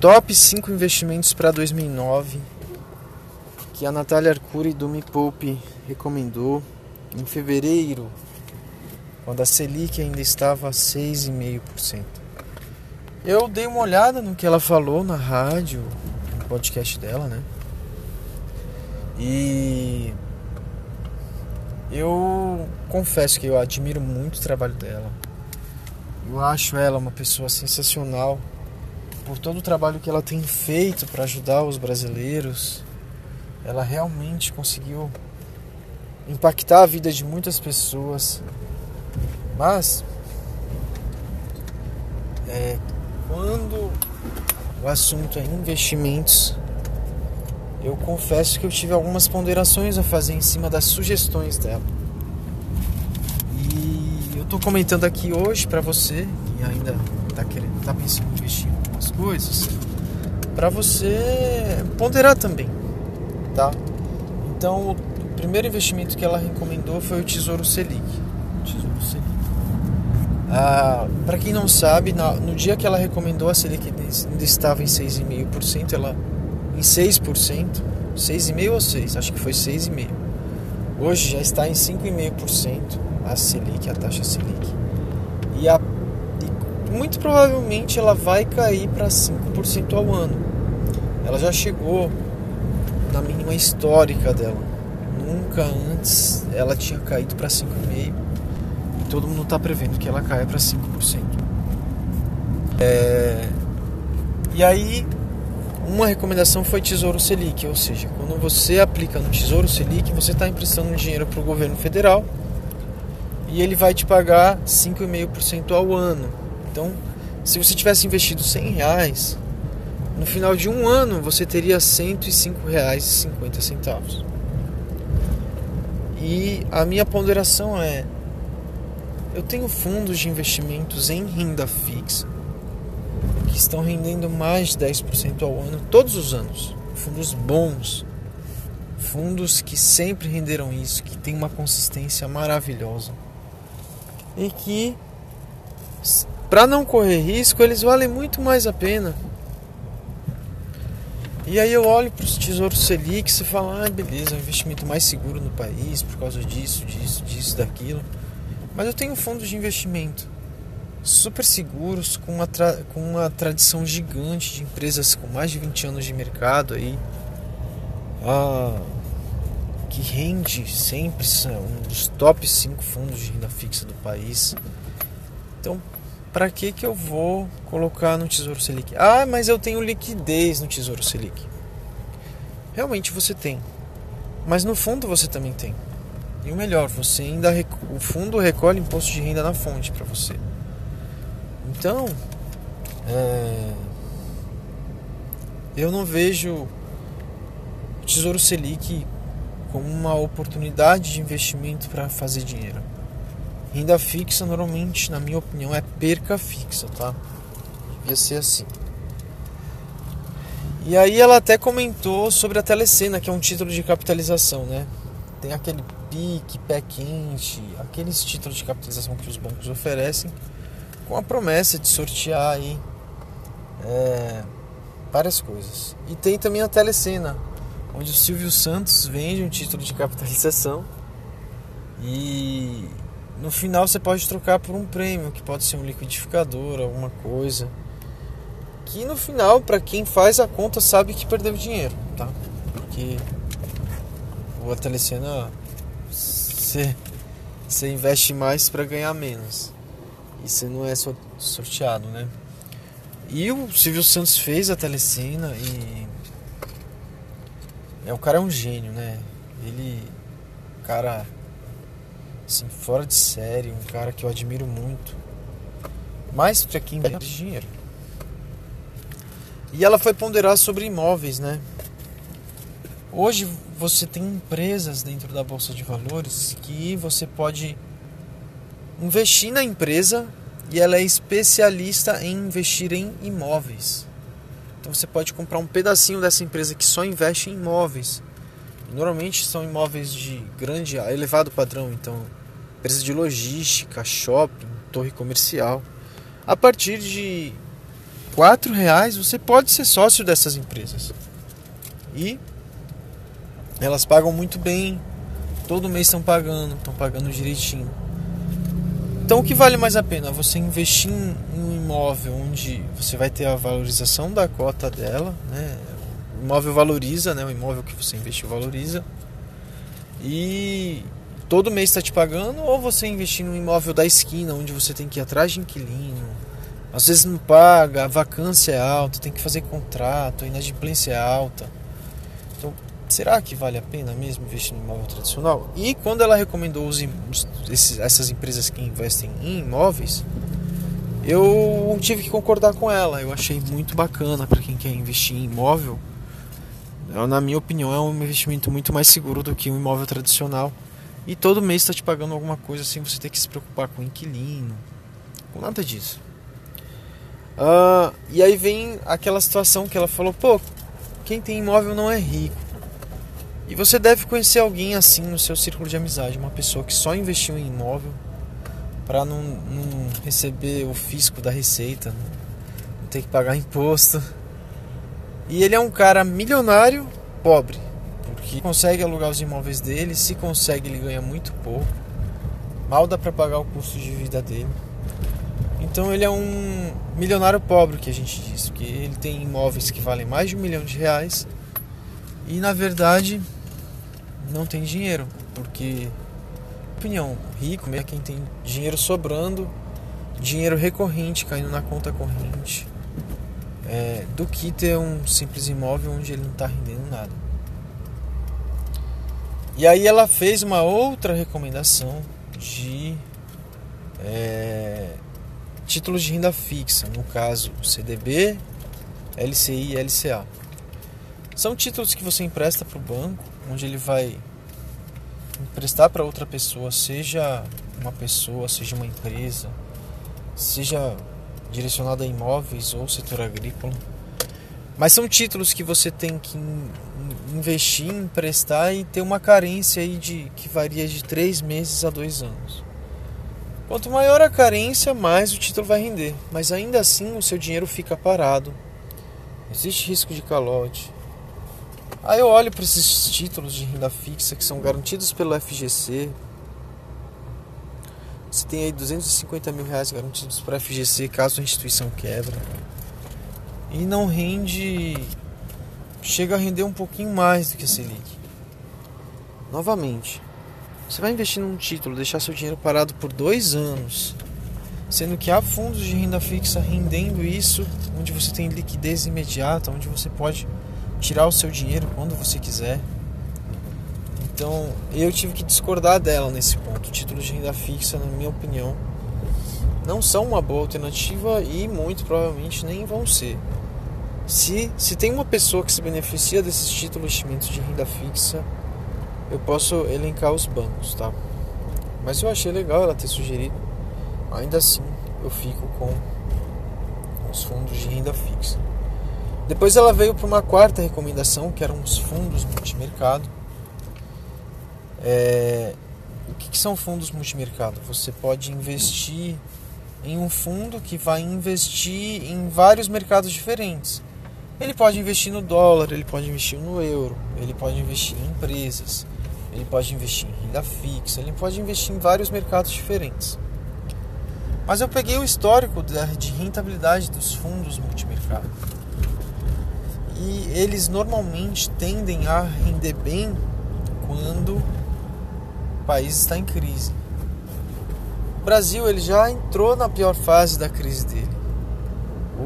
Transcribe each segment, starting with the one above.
top 5 investimentos para 2009 que a Natália Arcuri do Me Poupe recomendou em fevereiro, quando a Selic ainda estava a 6,5%. Eu dei uma olhada no que ela falou na rádio, no podcast dela, né? E eu confesso que eu admiro muito o trabalho dela. Eu acho ela uma pessoa sensacional por todo o trabalho que ela tem feito para ajudar os brasileiros. Ela realmente conseguiu impactar a vida de muitas pessoas. Mas é, quando o assunto é investimentos, eu confesso que eu tive algumas ponderações a fazer em cima das sugestões dela. E eu estou comentando aqui hoje para você que ainda está querendo, tá pensando coisas, para você ponderar também, tá? Então, o primeiro investimento que ela recomendou foi o Tesouro Selic. Tesouro Selic. Ah, para quem não sabe, no dia que ela recomendou a Selic ainda estava em 6,5%, ela em 6%, 6,5% ou 6%, acho que foi 6,5%. Hoje já está em 5,5% a Selic, a taxa Selic. E, a, muito provavelmente ela vai cair para 5% ao ano. Ela já chegou na mínima histórica dela. Nunca antes ela tinha caído para 5,5%. E todo mundo está prevendo que ela caia para 5%. É, e aí uma recomendação foi Tesouro Selic, ou seja, quando você aplica no Tesouro Selic, você está emprestando dinheiro para o governo federal e ele vai te pagar 5,5% ao ano. Então, se você tivesse investido 100 reais, no final de um ano você teria R$ 105,50. E a minha ponderação é: eu tenho fundos de investimentos em renda fixa que estão rendendo mais de 10% ao ano todos os anos. Fundos bons, fundos que sempre renderam isso, que tem uma consistência maravilhosa e que para não correr risco eles valem muito mais a pena. E aí eu olho para os tesouros Selic e falo, ah, beleza, é um investimento mais seguro no país por causa disso, disso, disso, daquilo. Mas eu tenho fundos de investimento super seguros, com uma, com uma tradição gigante de empresas com mais de 20 anos de mercado aí, ah, que rende sempre, um dos top 5 fundos de renda fixa do país. Então, para que que eu vou colocar no Tesouro Selic? Ah, mas eu tenho liquidez no Tesouro Selic. Realmente você tem. Mas no fundo você também tem. E o melhor, você ainda o fundo recolhe imposto de renda na fonte para você. Então, é, eu não vejo o Tesouro Selic como uma oportunidade de investimento para fazer dinheiro. Renda fixa, normalmente, na minha opinião, é perca fixa, tá? Devia ser assim. E aí ela até comentou sobre a Telecena, que é um título de capitalização, né? Tem aquele pique, pé quente, aqueles títulos de capitalização que os bancos oferecem com a promessa de sortear aí é, várias coisas. E tem também a telecena, onde o Silvio Santos vende um título de capitalização e no final você pode trocar por um prêmio, que pode ser um liquidificador, alguma coisa. Que no final, para quem faz a conta, sabe que perdeu dinheiro, tá? Porque o telecena você, você investe mais para ganhar menos e você não é sorteado, né? E o Silvio Santos fez a telecena e é o cara é um gênio, né? Ele cara assim fora de série, um cara que eu admiro muito. Mais para quem ganha dinheiro. E ela foi ponderar sobre imóveis, né? Hoje você tem empresas dentro da bolsa de valores que você pode investir na empresa e ela é especialista em investir em imóveis. Então você pode comprar um pedacinho dessa empresa que só investe em imóveis. Normalmente são imóveis de grande, elevado padrão, então empresa de logística, shopping, torre comercial, a partir de quatro reais você pode ser sócio dessas empresas. E elas pagam muito bem, todo mês estão pagando, estão pagando direitinho. Então o que vale mais a pena? Você investir em um imóvel onde você vai ter a valorização da cota dela, né? Imóvel valoriza, né? O imóvel que você investiu valoriza. E todo mês está te pagando, ou você investir num imóvel da esquina, onde você tem que ir atrás de inquilino, às vezes não paga, a vacância é alta, tem que fazer contrato, a inadimplência é alta. Então, será que vale a pena mesmo investir no imóvel tradicional? E quando ela recomendou os, esses, essas empresas que investem em imóveis, eu tive que concordar com ela. Eu achei muito bacana para quem quer investir em imóvel. Na minha opinião, é um investimento muito mais seguro do que um imóvel tradicional. E todo mês está te pagando alguma coisa sem você ter que se preocupar com inquilino, com nada disso. Uh, e aí vem aquela situação que ela falou: pô, quem tem imóvel não é rico. E você deve conhecer alguém assim no seu círculo de amizade, uma pessoa que só investiu em imóvel para não, não, receber o fisco da receita, não ter que pagar imposto. E ele é um cara milionário, pobre, porque consegue alugar os imóveis dele, se consegue ele ganha muito pouco, mal dá para pagar o custo de vida dele. Então ele é um milionário pobre, que a gente diz, porque ele tem imóveis que valem mais de um milhão de reais e na verdade não tem dinheiro, porque opinião, rico é quem tem dinheiro sobrando, dinheiro recorrente caindo na conta corrente, é, do que ter um simples imóvel onde ele não está rendendo nada. E aí ela fez uma outra recomendação de é, títulos de renda fixa, no caso CDB, LCI e LCA. São títulos que você empresta para o banco, onde ele vai emprestar para outra pessoa, seja uma pessoa, seja uma empresa, seja direcionada a imóveis ou setor agrícola. Mas são títulos que você tem que investir, emprestar e ter uma carência aí de que varia de três meses a dois anos. Quanto maior a carência, mais o título vai render, mas ainda assim o seu dinheiro fica parado. Existe risco de calote. Aí eu olho para esses títulos de renda fixa que são garantidos pelo FGC. Você tem aí 250 mil reais garantidos para FGC caso a instituição quebra. E não rende. Chega a render um pouquinho mais do que a Selic. Novamente, você vai investir num título, deixar seu dinheiro parado por dois anos, sendo que há fundos de renda fixa rendendo isso, onde você tem liquidez imediata, onde você pode tirar o seu dinheiro quando você quiser. Então eu tive que discordar dela nesse ponto. Títulos de renda fixa, na minha opinião, não são uma boa alternativa e muito provavelmente nem vão ser. Se, se tem uma pessoa que se beneficia desses títulos de renda fixa, eu posso elencar os bancos, tá? Mas eu achei legal ela ter sugerido. Ainda assim, eu fico com os fundos de renda fixa. Depois ela veio para uma quarta recomendação, que eram os fundos multimercado. É... O que, que são fundos multimercado? Você pode investir em um fundo que vai investir em vários mercados diferentes. Ele pode investir no dólar, ele pode investir no euro, ele pode investir em empresas, ele pode investir em renda fixa, ele pode investir em vários mercados diferentes. Mas eu peguei o histórico de rentabilidade dos fundos multimercado. E eles normalmente tendem a render bem quando país está em crise. O Brasil ele já entrou na pior fase da crise dele.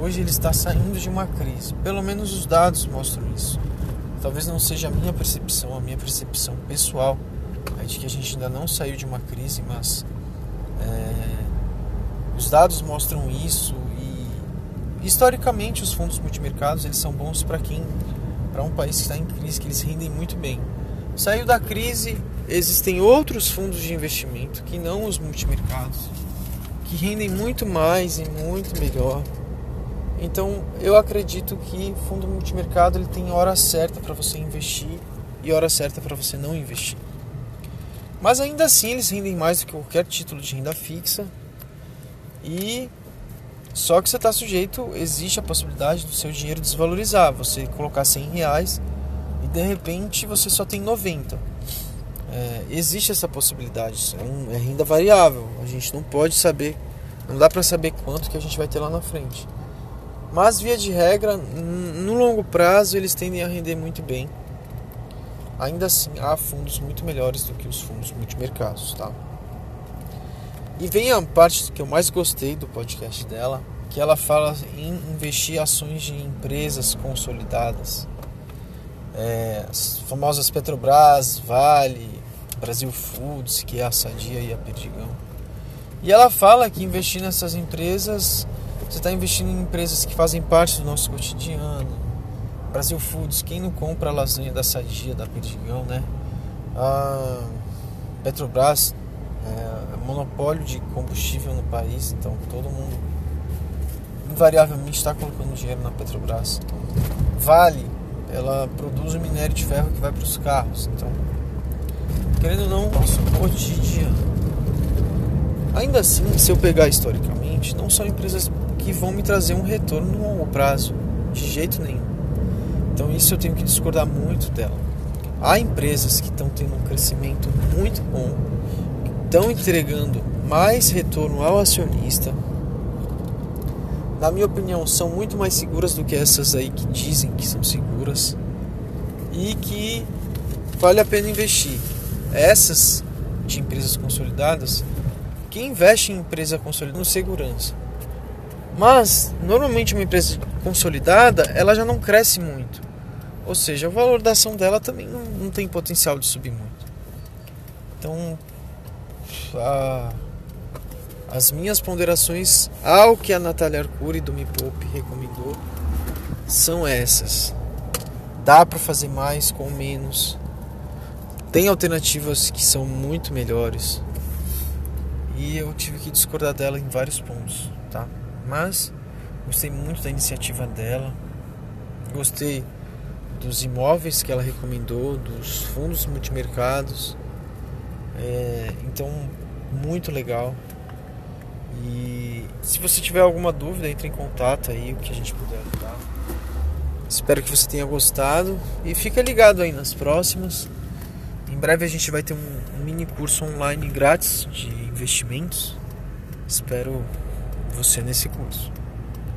Hoje ele está saindo de uma crise. Pelo menos os dados mostram isso talvez não seja a minha percepção, a minha percepção pessoal é de que a gente ainda não saiu de uma crise, mas é, os dados mostram isso e historicamente os fundos multimercados eles são bons para quem, para um país que está em crise, que eles rendem muito bem. Saiu da crise, existem outros fundos de investimento que não os multimercados, que rendem muito mais e muito melhor então eu acredito que fundo multimercado ele tem hora certa para você investir e hora certa para você não investir. Mas ainda assim eles rendem mais do que qualquer título de renda fixa e Só que você está sujeito, existe a possibilidade do seu dinheiro desvalorizar. Você colocar 100 reais e de repente você só tem 90. É, existe essa possibilidade. É, um, é renda variável. A gente não pode saber, não dá para saber quanto que a gente vai ter lá na frente. Mas via de regra, no longo prazo eles tendem a render muito bem. Ainda assim, há fundos muito melhores do que os fundos multimercados, tá? E vem a parte que eu mais gostei do podcast dela, que ela fala em investir ações de empresas consolidadas. É, as famosas Petrobras, Vale, Brasil Foods, que é a Sadia e a Perdigão. E ela fala que investir nessas empresas, você está investindo em empresas que fazem parte do nosso cotidiano. Brasil Foods, quem não compra a lasanha da Sadia, da Perdigão, né? A Petrobras, é, monopólio de combustível no país, então todo mundo invariavelmente está colocando dinheiro na Petrobras. Vale, ela produz o minério de ferro que vai para os carros, então querendo ou não, nosso cotidiano. Ainda assim, se eu pegar historicamente, não são empresas que vão me trazer um retorno no longo prazo, de jeito nenhum. Então isso eu tenho que discordar muito dela. Há empresas que estão tendo um crescimento muito bom, estão entregando mais retorno ao acionista. Na minha opinião, são muito mais seguras do que essas aí que dizem que são seguras e que vale a pena investir. Essas de empresas consolidadas, quem investe em empresa consolidada no segurança. Mas normalmente uma empresa consolidada, ela já não cresce muito. Ou seja, a valor da ação dela também não, não tem potencial de subir muito. Então, a, as minhas ponderações ao que a Natália Arcuri do Me Poupe recomendou são essas. Dá para fazer mais com menos. Tem alternativas que são muito melhores. E eu tive que discordar dela em vários pontos, tá? Mas gostei muito da iniciativa dela. Gostei dos imóveis que ela recomendou, dos fundos multimercados. É, então, muito legal. E se você tiver alguma dúvida, entre em contato aí, o que a gente puder ajudar. Espero que você tenha gostado e fica ligado aí nas próximas. Em breve a gente vai ter um, mini curso online grátis de investimentos. Espero você nesse curso.